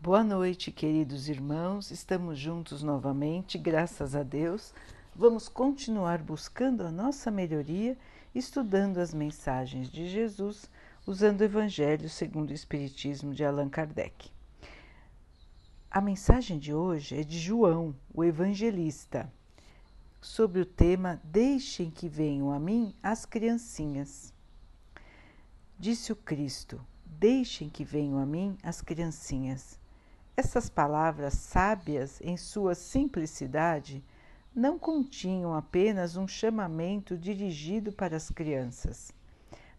Boa noite, queridos irmãos. Estamos juntos novamente, graças a Deus. Vamos continuar buscando a nossa melhoria, estudando as mensagens de Jesus, usando o Evangelho segundo o Espiritismo de Allan Kardec. A mensagem de hoje é de João, o evangelista, sobre o tema Deixem que venham a mim as criancinhas. Disse o Cristo: Deixem que venham a mim as criancinhas. Essas palavras sábias, em sua simplicidade, não continham apenas um chamamento dirigido para as crianças,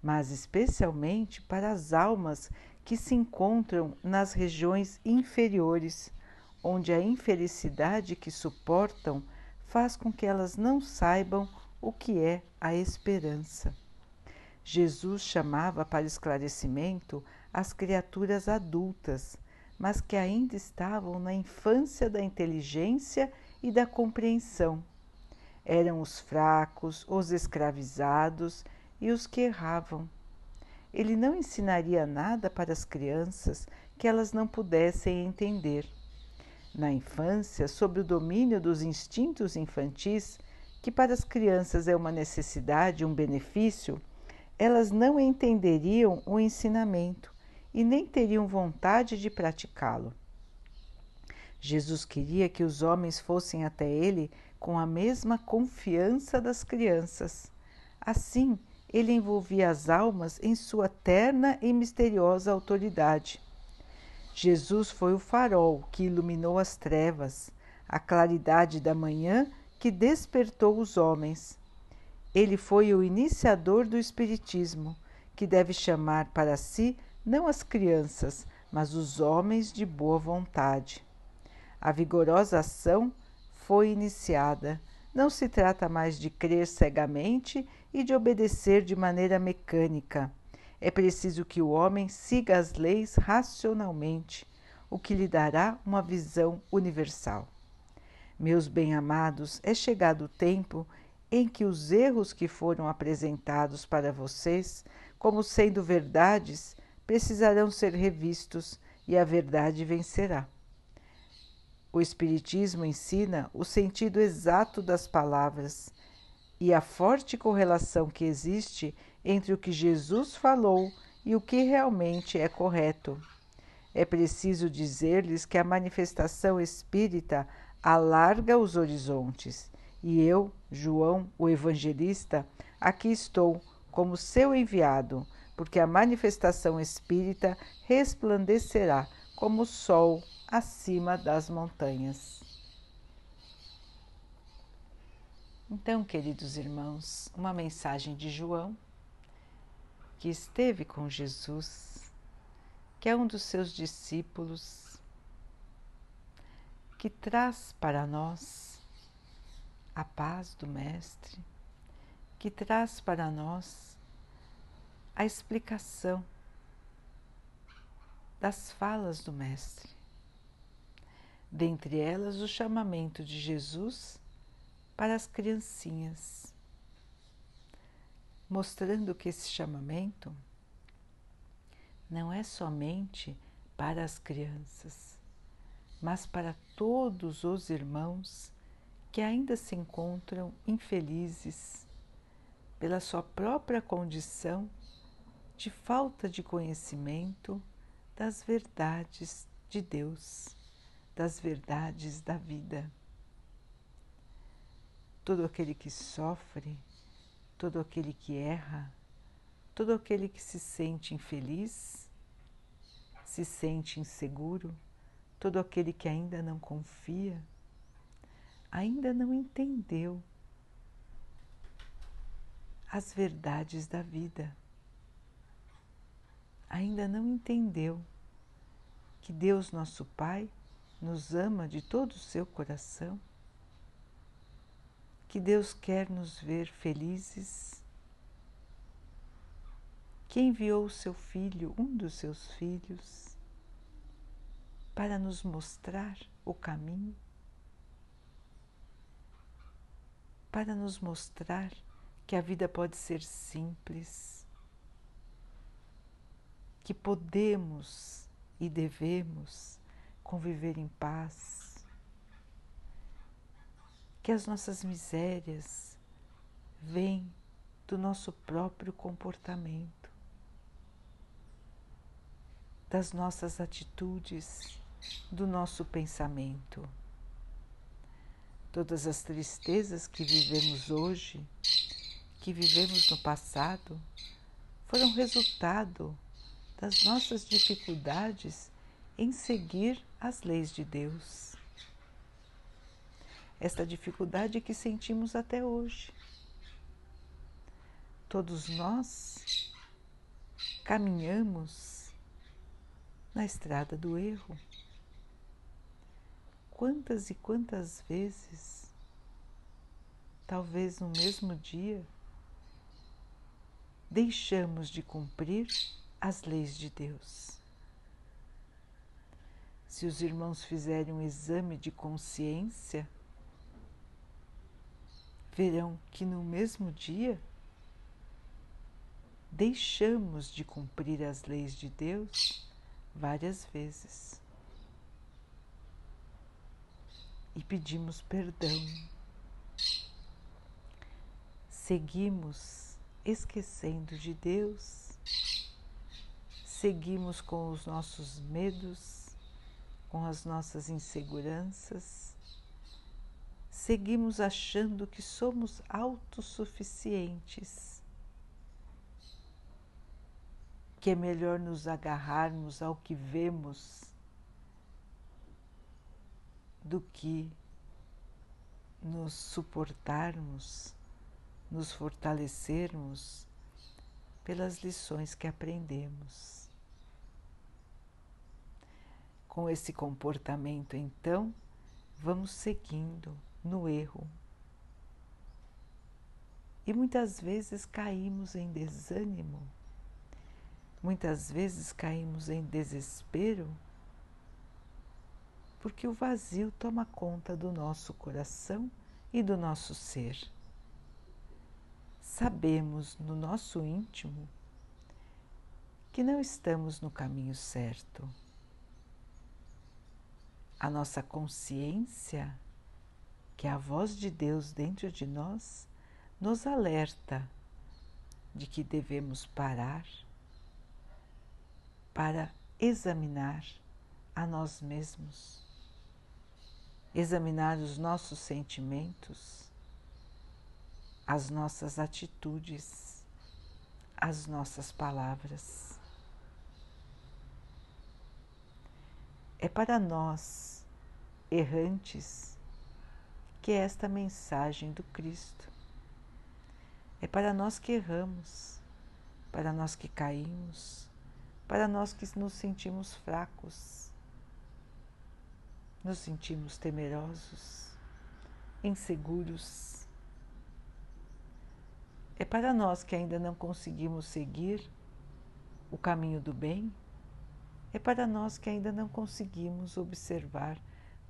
mas especialmente para as almas que se encontram nas regiões inferiores, onde a infelicidade que suportam faz com que elas não saibam o que é a esperança. Jesus chamava para esclarecimento as criaturas adultas mas que ainda estavam na infância da inteligência e da compreensão. Eram os fracos, os escravizados e os que erravam. Ele não ensinaria nada para as crianças que elas não pudessem entender. Na infância, sob o domínio dos instintos infantis, que para as crianças é uma necessidade, um benefício, elas não entenderiam o ensinamento e nem teriam vontade de praticá-lo. Jesus queria que os homens fossem até ele com a mesma confiança das crianças. Assim, ele envolvia as almas em sua terna e misteriosa autoridade. Jesus foi o farol que iluminou as trevas, a claridade da manhã que despertou os homens. Ele foi o iniciador do Espiritismo, que deve chamar para si não as crianças, mas os homens de boa vontade. A vigorosa ação foi iniciada. Não se trata mais de crer cegamente e de obedecer de maneira mecânica. É preciso que o homem siga as leis racionalmente, o que lhe dará uma visão universal. Meus bem-amados, é chegado o tempo em que os erros que foram apresentados para vocês como sendo verdades precisarão ser revistos e a verdade vencerá. O Espiritismo ensina o sentido exato das palavras e a forte correlação que existe entre o que Jesus falou e o que realmente é correto. É preciso dizer-lhes que a manifestação espírita alarga os horizontes e eu, João, o evangelista, aqui estou como seu enviado porque a manifestação espírita resplandecerá como o sol acima das montanhas. Então, queridos irmãos, uma mensagem de João, que esteve com Jesus, que é um dos seus discípulos, que traz para nós a paz do Mestre, que traz para nós a explicação das falas do Mestre. Dentre elas, o chamamento de Jesus para as criancinhas, mostrando que esse chamamento não é somente para as crianças, mas para todos os irmãos que ainda se encontram infelizes pela sua própria condição de falta de conhecimento das verdades de Deus, das verdades da vida. Todo aquele que sofre, todo aquele que erra, todo aquele que se sente infeliz, se sente inseguro, todo aquele que ainda não confia, ainda não entendeu as verdades da vida ainda não entendeu que Deus, nosso Pai, nos ama de todo o seu coração, que Deus quer nos ver felizes, que enviou o seu filho, um dos seus filhos, para nos mostrar o caminho, para nos mostrar que a vida pode ser simples que podemos e devemos conviver em paz, que as nossas misérias vêm do nosso próprio comportamento, das nossas atitudes, do nosso pensamento. Todas as tristezas que vivemos hoje, que vivemos no passado, foram resultado das nossas dificuldades em seguir as leis de Deus. Esta dificuldade que sentimos até hoje. Todos nós caminhamos na estrada do erro. Quantas e quantas vezes, talvez no mesmo dia, deixamos de cumprir as leis de Deus. Se os irmãos fizerem um exame de consciência, verão que no mesmo dia deixamos de cumprir as leis de Deus várias vezes e pedimos perdão. Seguimos esquecendo de Deus, seguimos com os nossos medos, com as nossas inseguranças, seguimos achando que somos autossuficientes, que é melhor nos agarrarmos ao que vemos do que nos suportarmos, nos fortalecermos pelas lições que aprendemos. Com esse comportamento, então, vamos seguindo no erro. E muitas vezes caímos em desânimo, muitas vezes caímos em desespero porque o vazio toma conta do nosso coração e do nosso ser. Sabemos no nosso íntimo que não estamos no caminho certo. A nossa consciência, que é a voz de Deus dentro de nós, nos alerta de que devemos parar para examinar a nós mesmos examinar os nossos sentimentos, as nossas atitudes, as nossas palavras. É para nós, errantes, que é esta mensagem do Cristo. É para nós que erramos, para nós que caímos, para nós que nos sentimos fracos nos sentimos temerosos, inseguros. É para nós que ainda não conseguimos seguir o caminho do bem, é para nós que ainda não conseguimos observar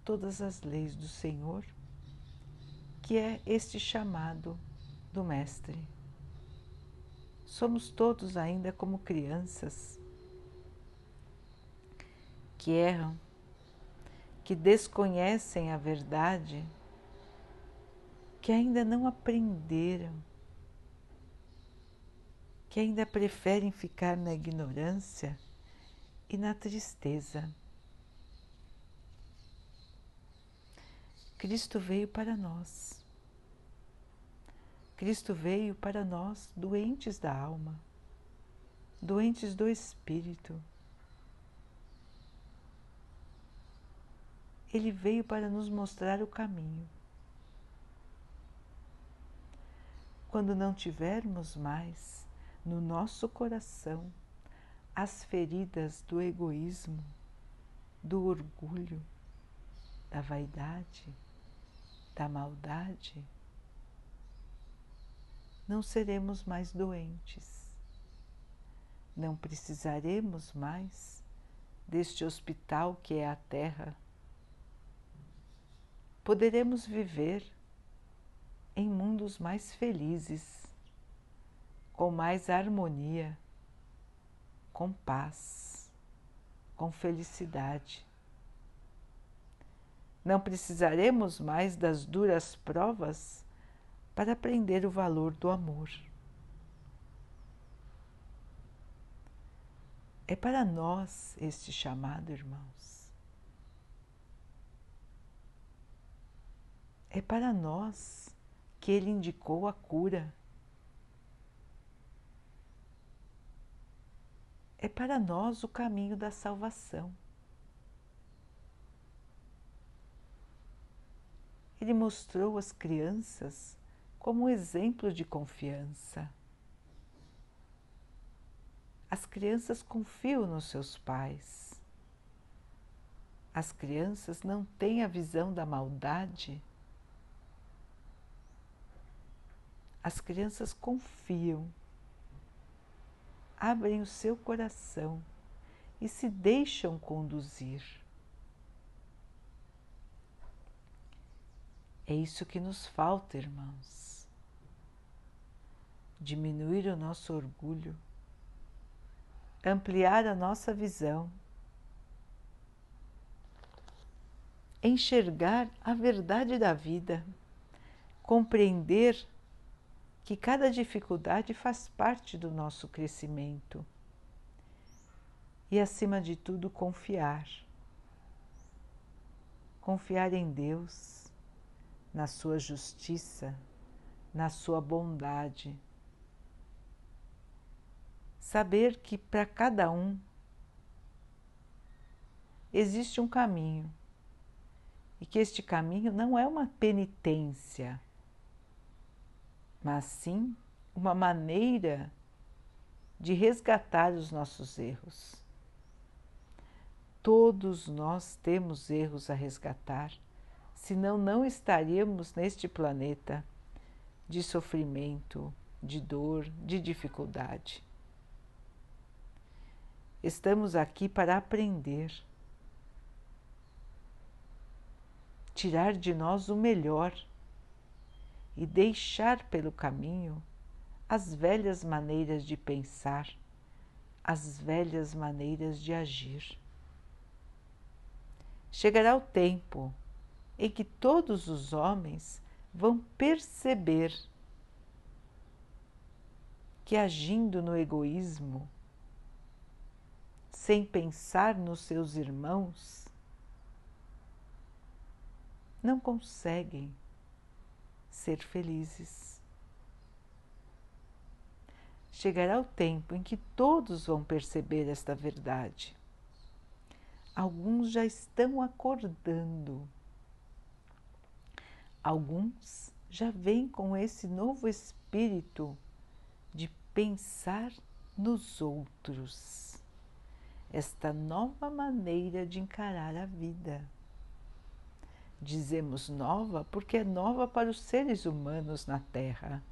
todas as leis do Senhor, que é este chamado do Mestre. Somos todos ainda como crianças que erram que desconhecem a verdade, que ainda não aprenderam, que ainda preferem ficar na ignorância e na tristeza. Cristo veio para nós. Cristo veio para nós, doentes da alma, doentes do espírito ele veio para nos mostrar o caminho. Quando não tivermos mais no nosso coração as feridas do egoísmo, do orgulho, da vaidade, da maldade, não seremos mais doentes, não precisaremos mais deste hospital que é a Terra. Poderemos viver em mundos mais felizes, com mais harmonia, com paz, com felicidade. Não precisaremos mais das duras provas para aprender o valor do amor. É para nós este chamado, irmãos. É para nós que ele indicou a cura. É para nós o caminho da salvação. Ele mostrou as crianças como um exemplo de confiança. As crianças confiam nos seus pais. As crianças não têm a visão da maldade. As crianças confiam, abrem o seu coração e se deixam conduzir. É isso que nos falta, irmãos. Diminuir o nosso orgulho ampliar a nossa visão, enxergar a verdade da vida, compreender que cada dificuldade faz parte do nosso crescimento. E, acima de tudo, confiar. Confiar em Deus, na Sua justiça, na Sua bondade. Saber que para cada um existe um caminho. E que este caminho não é uma penitência, mas sim uma maneira de resgatar os nossos erros. Todos nós temos erros a resgatar, senão não estaríamos neste planeta de sofrimento, de dor, de dificuldade. Estamos aqui para aprender, tirar de nós o melhor e deixar pelo caminho as velhas maneiras de pensar, as velhas maneiras de agir. Chegará o tempo em que todos os homens vão perceber que agindo no egoísmo, sem pensar nos seus irmãos, não conseguem ser felizes. Chegará o tempo em que todos vão perceber esta verdade. Alguns já estão acordando. Alguns já vêm com esse novo espírito de pensar nos outros esta nova maneira de encarar a vida. Dizemos nova porque é nova para os seres humanos na Terra.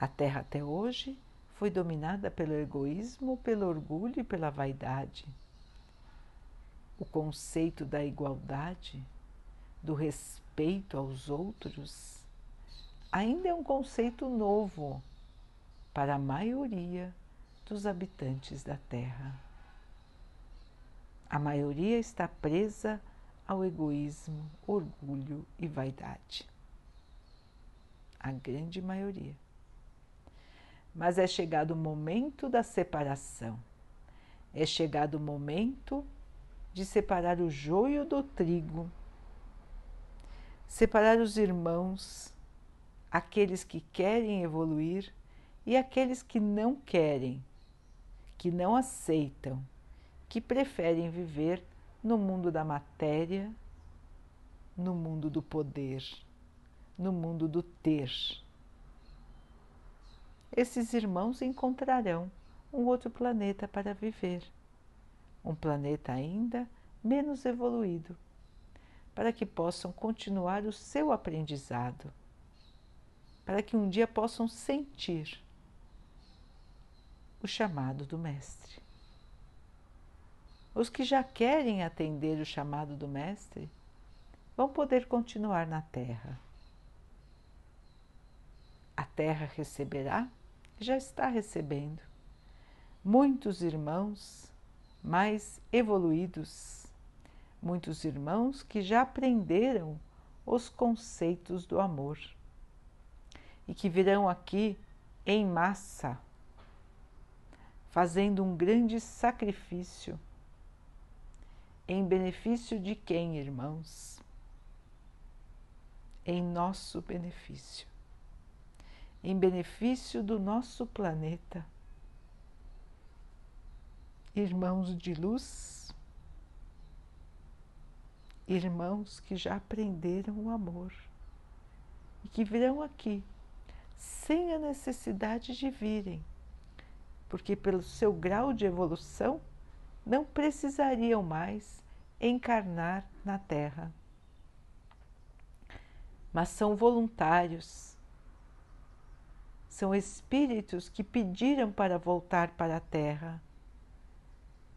A Terra até hoje foi dominada pelo egoísmo, pelo orgulho e pela vaidade. O conceito da igualdade, do respeito aos outros, ainda é um conceito novo para a maioria dos habitantes da Terra. A maioria está presa ao egoísmo, orgulho e vaidade. A grande maioria. Mas é chegado o momento da separação. É chegado o momento de separar o joio do trigo, separar os irmãos, aqueles que querem evoluir e aqueles que não querem que não aceitam, que preferem viver no mundo da matéria, no mundo do poder, no mundo do ter. Esses irmãos encontrarão um outro planeta para viver, um planeta ainda menos evoluído, para que possam continuar o seu aprendizado, para que um dia possam sentir o chamado do Mestre. Os que já querem atender o chamado do Mestre vão poder continuar na Terra. A Terra receberá, já está recebendo, muitos irmãos mais evoluídos, muitos irmãos que já aprenderam os conceitos do amor e que virão aqui em massa, fazendo um grande sacrifício. Em benefício de quem, irmãos? Em nosso benefício, em benefício do nosso planeta. Irmãos de luz, irmãos que já aprenderam o amor e que virão aqui sem a necessidade de virem, porque, pelo seu grau de evolução, não precisariam mais encarnar na Terra. Mas são voluntários, são espíritos que pediram para voltar para a Terra,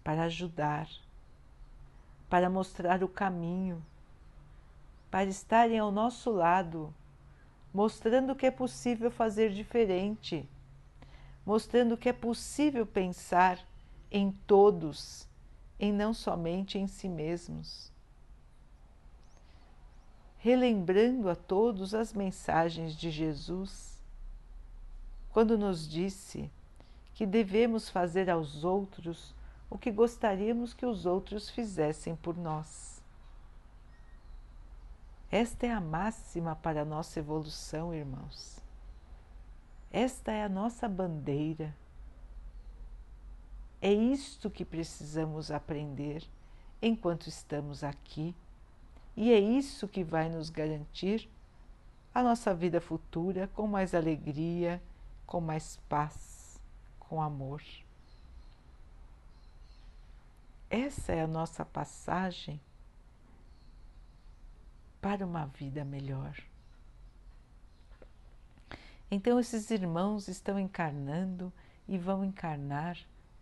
para ajudar, para mostrar o caminho, para estarem ao nosso lado mostrando que é possível fazer diferente, mostrando que é possível pensar em todos, em não somente em si mesmos. Relembrando a todos as mensagens de Jesus, quando nos disse que devemos fazer aos outros o que gostaríamos que os outros fizessem por nós. Esta é a máxima para a nossa evolução, irmãos. Esta é a nossa bandeira. É isto que precisamos aprender enquanto estamos aqui, e é isso que vai nos garantir a nossa vida futura com mais alegria, com mais paz, com amor. Essa é a nossa passagem para uma vida melhor. Então, esses irmãos estão encarnando e vão encarnar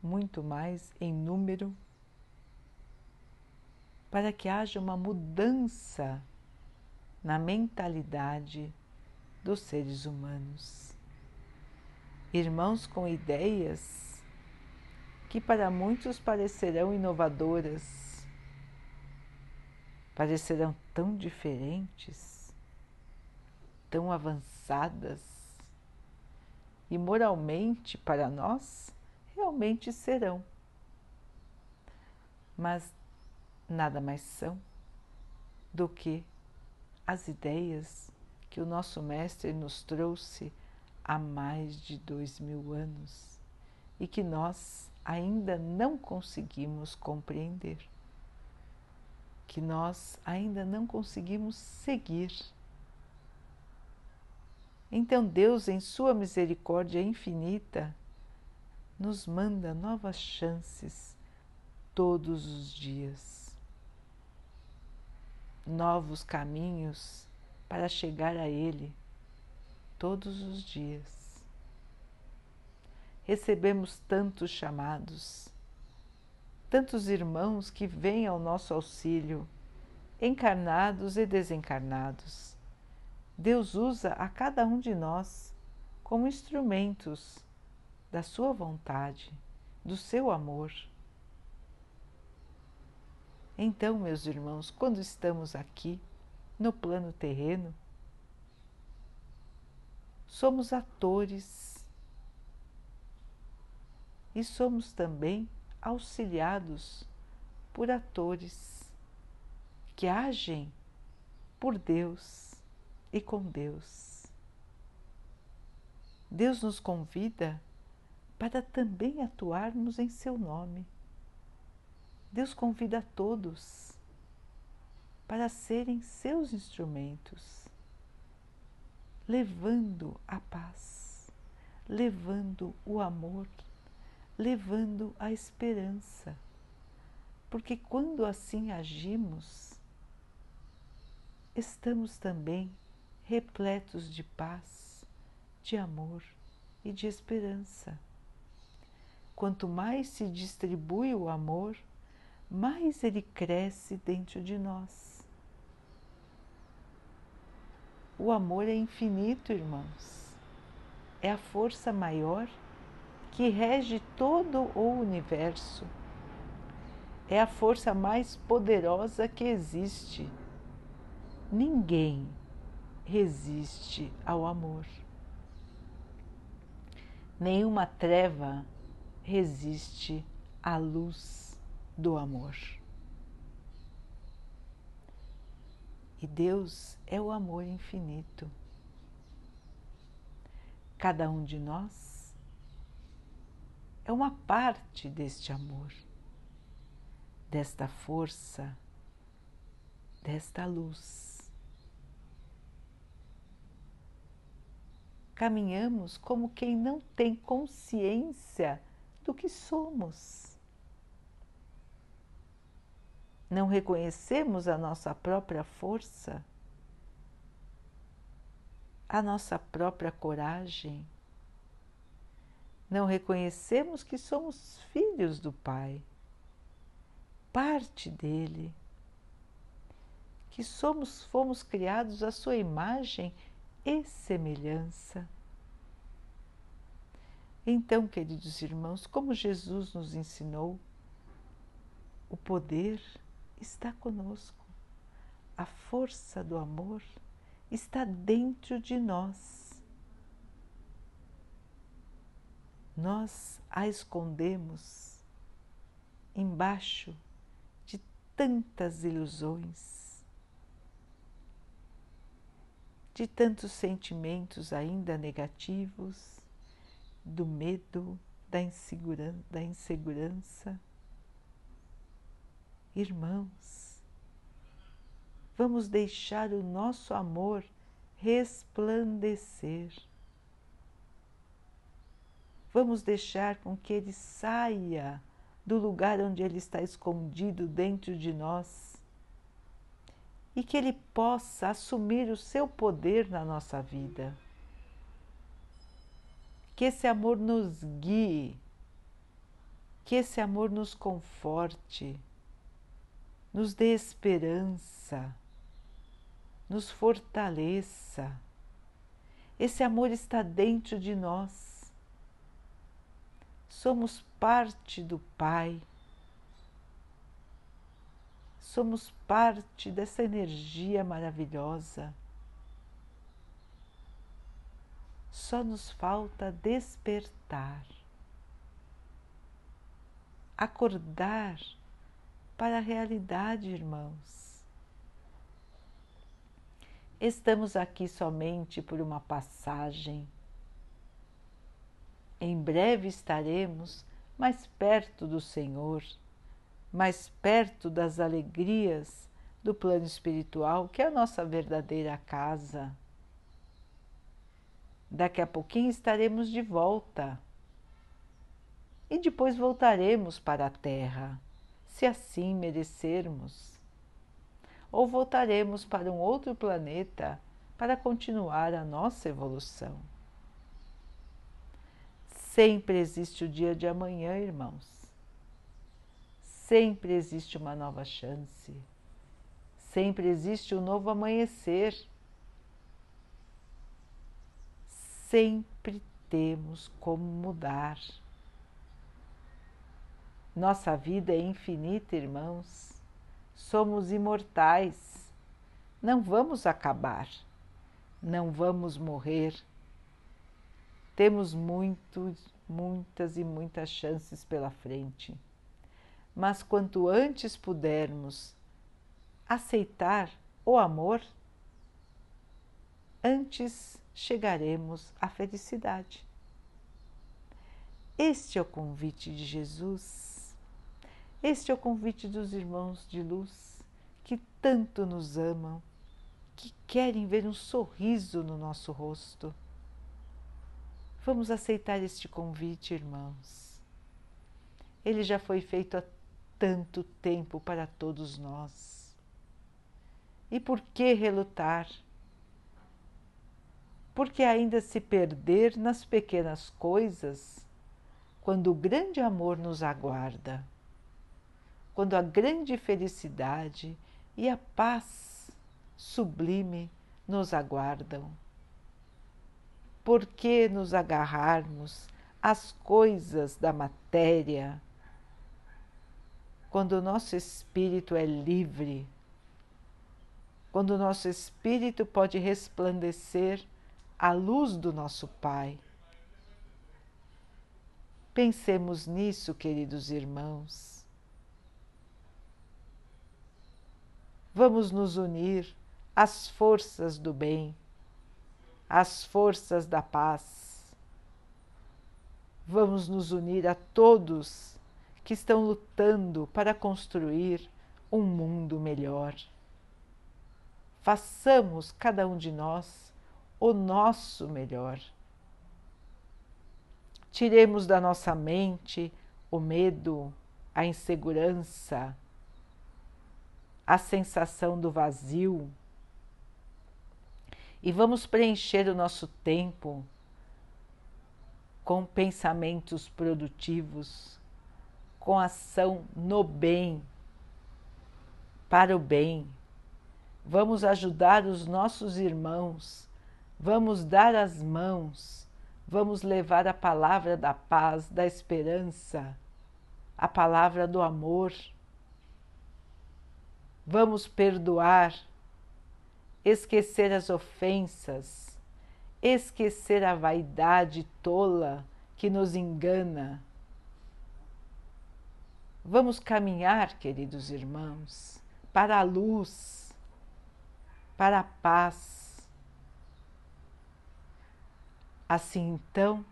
muito mais em número para que haja uma mudança na mentalidade dos seres humanos. Irmãos com ideias que para muitos parecerão inovadoras, parecerão tão diferentes, tão avançadas, e moralmente para nós realmente serão. Mas nada mais são do que as ideias que o nosso Mestre nos trouxe há mais de dois mil anos e que nós ainda não conseguimos compreender que nós ainda não conseguimos seguir. Então, Deus, em Sua misericórdia infinita, nos manda novas chances todos os dias, novos caminhos para chegar a Ele todos os dias. Recebemos tantos chamados tantos irmãos que vêm ao nosso auxílio, encarnados e desencarnados. Deus usa a cada um de nós como instrumentos da sua vontade, do seu amor. Então, meus irmãos, quando estamos aqui no plano terreno, somos atores e somos também auxiliados por atores que agem por Deus e com Deus. Deus nos convida para também atuarmos em seu nome. Deus convida a todos para serem seus instrumentos, levando a paz, levando o amor levando a esperança. Porque quando assim agimos, estamos também repletos de paz, de amor e de esperança. Quanto mais se distribui o amor, mais ele cresce dentro de nós. O amor é infinito, irmãos. É a força maior que rege todo o universo. é a força mais poderosa que existe. Ninguém resiste ao amor. Nenhuma treva resiste à luz do amor. E Deus é o amor infinito. Cada um de nós é uma parte deste amor, desta força, desta luz. Caminhamos como quem não tem consciência do que somos. Não reconhecemos a nossa própria força a nossa própria coragem. Não reconhecemos que somos filhos do Pai, parte dele, que somos, fomos criados à sua imagem e semelhança. Então, queridos irmãos, como Jesus nos ensinou, o poder está conosco, a força do amor está dentro de nós. Nós a escondemos embaixo de tantas ilusões, de tantos sentimentos ainda negativos, do medo, da insegurança. Da insegurança. Irmãos, vamos deixar o nosso amor resplandecer. Vamos deixar com que ele saia do lugar onde ele está escondido dentro de nós e que ele possa assumir o seu poder na nossa vida. Que esse amor nos guie, que esse amor nos conforte, nos dê esperança nos fortaleça. Esse amor está dentro de nós. Somos parte do Pai. Somos parte dessa energia maravilhosa. Só nos falta despertar, acordar para a realidade, irmãos Estamos aqui somente por uma passagem. Em breve estaremos mais perto do Senhor, mais perto das alegrias do plano espiritual, que é a nossa verdadeira casa. Daqui a pouquinho estaremos de volta e depois voltaremos para a Terra, se assim merecermos ou voltaremos para um outro planeta para continuar a nossa evolução. Sempre existe o dia de amanhã, irmãos. Sempre existe uma nova chance. Sempre existe um novo amanhecer. Sempre temos como mudar. Nossa vida é infinita, irmãos somos imortais. Não vamos acabar, não vamos morrer. Temos muitos, muitas e muitas chances pela frente. Mas quanto antes pudermos aceitar o amor, antes chegaremos à felicidade. Este é o convite de Jesus este é o convite dos irmãos de luz que tanto nos amam, que querem ver um sorriso no nosso rosto. Vamos aceitar este convite, irmãos. Ele já foi feito há tanto tempo para todos nós. E por que relutar? Porque ainda se perder nas pequenas coisas quando o grande amor nos aguarda quando a grande felicidade e a paz sublime nos aguardam. Por que nos agarrarmos às coisas da matéria quando o nosso espírito é livre, quando o nosso espírito pode resplandecer a luz do nosso Pai. Pensemos nisso, queridos irmãos. Vamos nos unir às forças do bem, às forças da paz. Vamos nos unir a todos que estão lutando para construir um mundo melhor. Façamos cada um de nós o nosso melhor. Tiremos da nossa mente o medo, a insegurança, a sensação do vazio e vamos preencher o nosso tempo com pensamentos produtivos, com ação no bem, para o bem. Vamos ajudar os nossos irmãos, vamos dar as mãos, vamos levar a palavra da paz, da esperança, a palavra do amor. Vamos perdoar, esquecer as ofensas, esquecer a vaidade tola que nos engana Vamos caminhar, queridos irmãos, para a luz, para a paz. Assim então,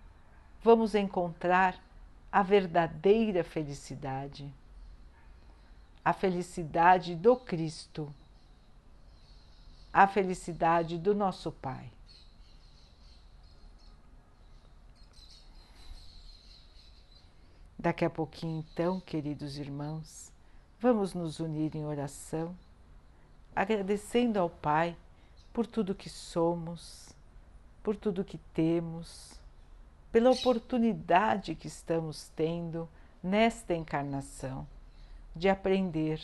vamos encontrar a verdadeira felicidade, a felicidade do Cristo, a felicidade do nosso Pai. Daqui a pouquinho, então, queridos irmãos, vamos nos unir em oração, agradecendo ao Pai por tudo que somos, por tudo que temos, pela oportunidade que estamos tendo nesta encarnação de aprender,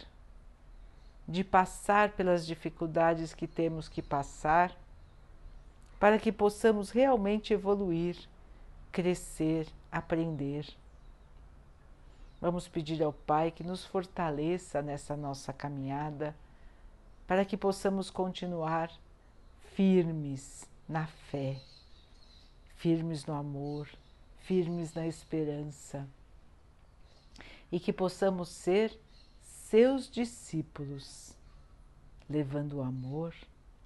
de passar pelas dificuldades que temos que passar, para que possamos realmente evoluir, crescer, aprender. Vamos pedir ao Pai que nos fortaleça nessa nossa caminhada, para que possamos continuar firmes na fé, firmes no amor, firmes na esperança. E que possamos ser seus discípulos, levando o amor,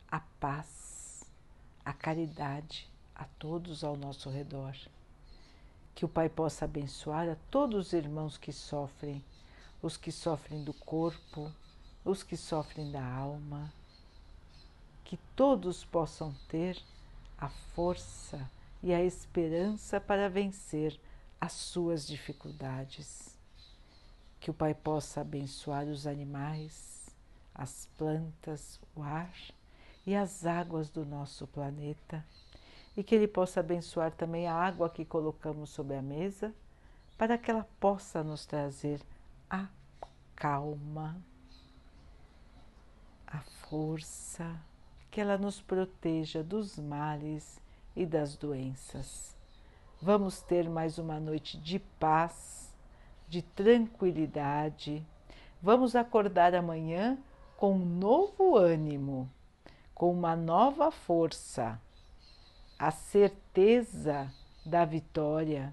a paz, a caridade a todos ao nosso redor. Que o Pai possa abençoar a todos os irmãos que sofrem, os que sofrem do corpo, os que sofrem da alma, que todos possam ter a força e a esperança para vencer as suas dificuldades. Que o Pai possa abençoar os animais, as plantas, o ar e as águas do nosso planeta e que Ele possa abençoar também a água que colocamos sobre a mesa, para que ela possa nos trazer a calma, a força, que ela nos proteja dos males e das doenças. Vamos ter mais uma noite de paz, de tranquilidade. Vamos acordar amanhã com um novo ânimo, com uma nova força a certeza da vitória,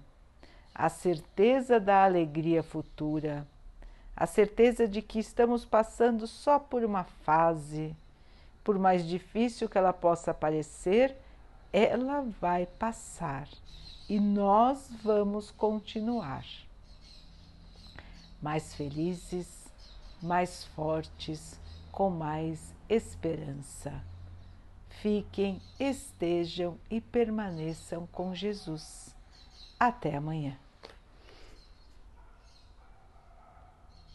a certeza da alegria futura, a certeza de que estamos passando só por uma fase, por mais difícil que ela possa parecer, ela vai passar e nós vamos continuar mais felizes, mais fortes, com mais esperança fiquem, estejam e permaneçam com Jesus. Até amanhã.